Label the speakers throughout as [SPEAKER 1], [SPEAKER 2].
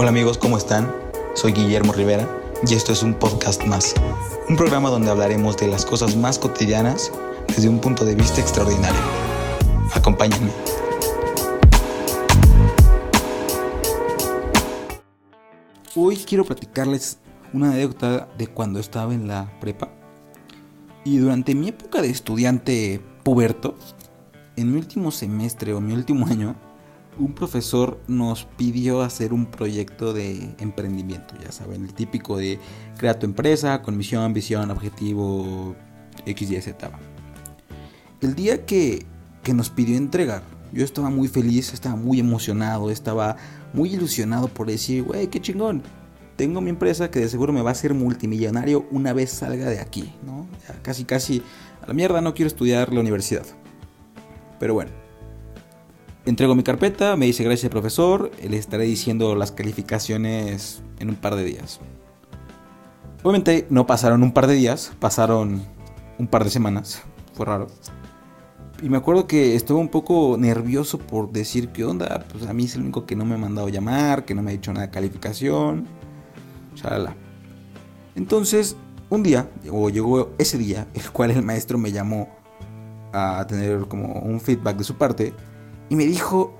[SPEAKER 1] Hola amigos, ¿cómo están? Soy Guillermo Rivera y esto es un podcast más. Un programa donde hablaremos de las cosas más cotidianas desde un punto de vista extraordinario. Acompáñenme. Hoy quiero platicarles una anécdota de cuando estaba en la prepa. Y durante mi época de estudiante puberto, en mi último semestre o mi último año, un profesor nos pidió hacer un proyecto de emprendimiento, ya saben, el típico de crear tu empresa con misión, visión, objetivo, X, Y, Z. El día que, que nos pidió entregar, yo estaba muy feliz, estaba muy emocionado, estaba muy ilusionado por decir, güey, qué chingón. Tengo mi empresa que de seguro me va a hacer multimillonario una vez salga de aquí, ¿no? casi, casi a la mierda, no quiero estudiar la universidad. Pero bueno, entrego mi carpeta, me dice gracias profesor, le estaré diciendo las calificaciones en un par de días. Obviamente no pasaron un par de días, pasaron un par de semanas, fue raro. Y me acuerdo que estuve un poco nervioso por decir qué onda, pues a mí es el único que no me ha mandado llamar, que no me ha dicho nada de calificación, chalala. Entonces, un día, o llegó ese día, el cual el maestro me llamó a tener como un feedback de su parte y me dijo,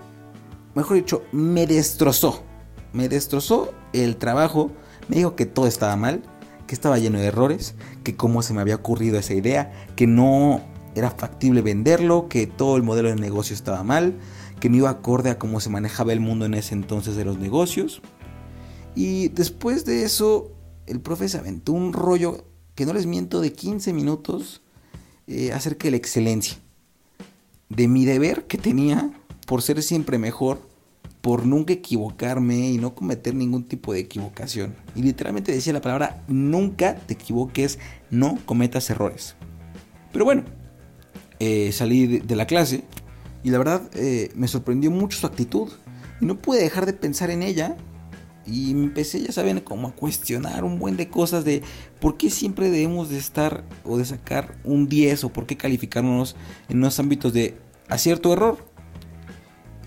[SPEAKER 1] mejor dicho, me destrozó. Me destrozó el trabajo, me dijo que todo estaba mal, que estaba lleno de errores, que cómo se me había ocurrido esa idea, que no era factible venderlo, que todo el modelo de negocio estaba mal, que no iba acorde a cómo se manejaba el mundo en ese entonces de los negocios. Y después de eso, el profe se aventó un rollo, que no les miento, de 15 minutos eh, acerca de la excelencia. De mi deber que tenía por ser siempre mejor, por nunca equivocarme y no cometer ningún tipo de equivocación. Y literalmente decía la palabra, nunca te equivoques, no cometas errores. Pero bueno, eh, salí de, la clase y la verdad eh, me sorprendió mucho su actitud. Y no pude dejar de pensar en ella. Y empecé, ya saben, como a cuestionar un buen de cosas de por qué siempre debemos de estar o de sacar un 10 o por qué calificarnos en unos ámbitos de acierto o error.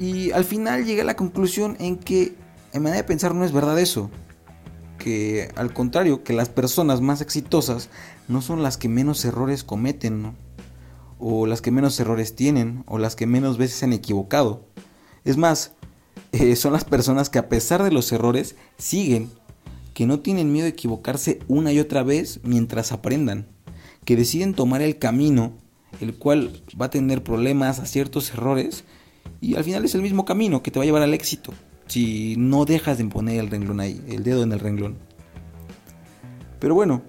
[SPEAKER 1] Y al final llegué a la conclusión en que en manera de pensar no es verdad eso. Que al contrario, que las personas más exitosas no son las que menos errores cometen, o las que menos errores tienen, o las que menos veces se han equivocado. Es más, eh, son las personas que a pesar de los errores siguen, que no tienen miedo de equivocarse una y otra vez mientras aprendan, que deciden tomar el camino, el cual va a tener problemas, a ciertos errores, y al final es el mismo camino que te va a llevar al éxito, si no dejas de poner el renglón ahí, el dedo en el renglón. Pero bueno,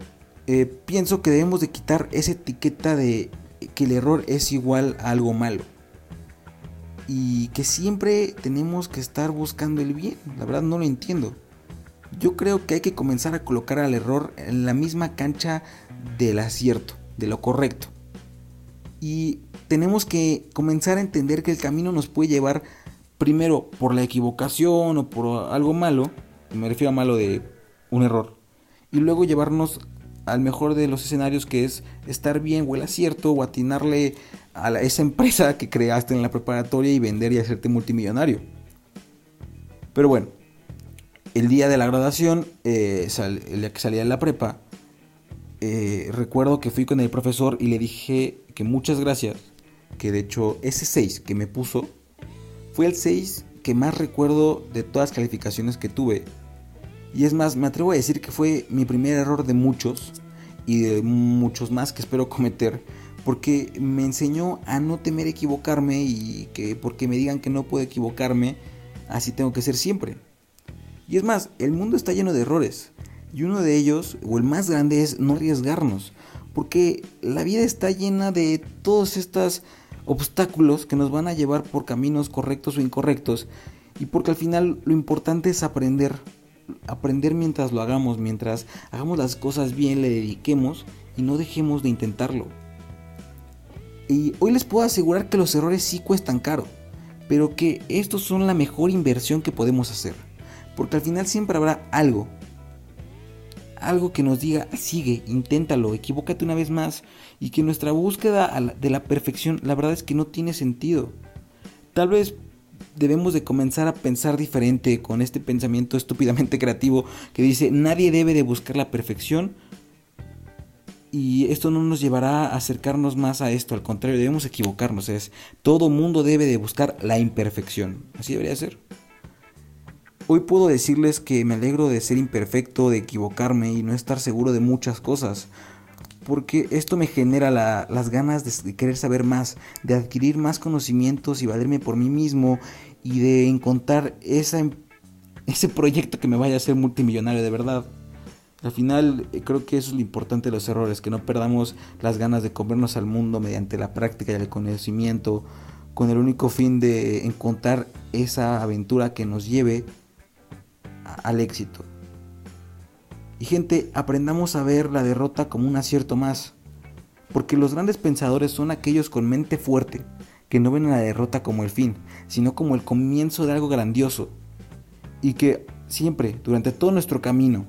[SPEAKER 1] eh, pienso que debemos de quitar esa etiqueta de que el error es igual a algo malo y que siempre tenemos que estar buscando el bien. La verdad no lo entiendo. Yo creo que hay que comenzar a colocar al error en la misma cancha del acierto, de lo correcto. Y tenemos que comenzar a entender que el camino nos puede llevar primero por la equivocación o por algo malo, me refiero a malo de un error, y luego llevarnos al mejor de los escenarios que es estar bien o el acierto o atinarle a esa empresa que creaste en la preparatoria y vender y hacerte multimillonario. Pero bueno, el día de la graduación, eh, el día que salía de la prepa, eh, recuerdo que fui con el profesor y le dije que muchas gracias, que de hecho ese 6 que me puso fue el 6 que más recuerdo de todas las calificaciones que tuve. Y es más, me atrevo a decir que fue mi primer error de muchos y de muchos más que espero cometer porque me enseñó a no temer equivocarme y que porque me digan que no puedo equivocarme, así tengo que ser siempre. Y es más, el mundo está lleno de errores y uno de ellos, o el más grande, es no arriesgarnos, porque la vida está llena de todos estos obstáculos que nos van a llevar por caminos correctos o incorrectos y porque al final lo importante es aprender, aprender mientras lo hagamos, mientras hagamos las cosas bien, le dediquemos y no dejemos de intentarlo. Y hoy les puedo asegurar que los errores sí cuestan caro, pero que estos son la mejor inversión que podemos hacer. Porque al final siempre habrá algo, algo que nos diga, sigue, inténtalo, equivócate una vez más. Y que nuestra búsqueda de la perfección, la verdad es que no tiene sentido. Tal vez debemos de comenzar a pensar diferente con este pensamiento estúpidamente creativo que dice nadie debe de buscar la perfección y esto no nos llevará a acercarnos más a esto, al contrario, debemos equivocarnos, es todo mundo debe de buscar la imperfección, así debería ser. Hoy puedo decirles que me alegro de ser imperfecto, de equivocarme y no estar seguro de muchas cosas, porque esto me genera las ganas de, querer saber más, de adquirir más conocimientos y valerme por mí mismo y de encontrar esa, ese proyecto que me vaya a hacer multimillonario de verdad. Al final eh, creo que eso es lo importante de los errores, que no perdamos las ganas de comernos al mundo mediante la práctica y el conocimiento, con el único fin de encontrar esa aventura que nos lleve al éxito. Y gente, aprendamos a ver la derrota como un acierto más, porque los grandes pensadores son aquellos con mente fuerte, que no ven la derrota como el fin, sino como el comienzo de algo grandioso, y que siempre, durante todo nuestro camino,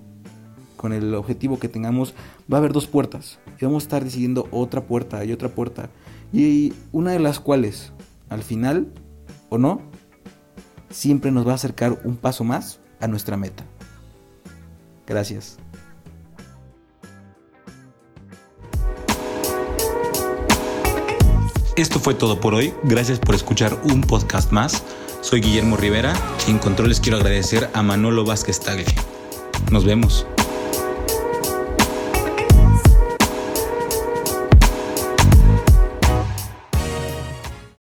[SPEAKER 1] con el objetivo que tengamos, va a haber dos puertas. Y vamos a estar decidiendo otra puerta y otra puerta. Y una de las cuales, al final, o no, siempre nos va a acercar un paso más a nuestra meta. Gracias.
[SPEAKER 2] Esto fue todo por hoy. Gracias por escuchar un podcast más. Soy Guillermo Rivera y en control les quiero agradecer a Manolo Vázquez Tagle. Nos vemos.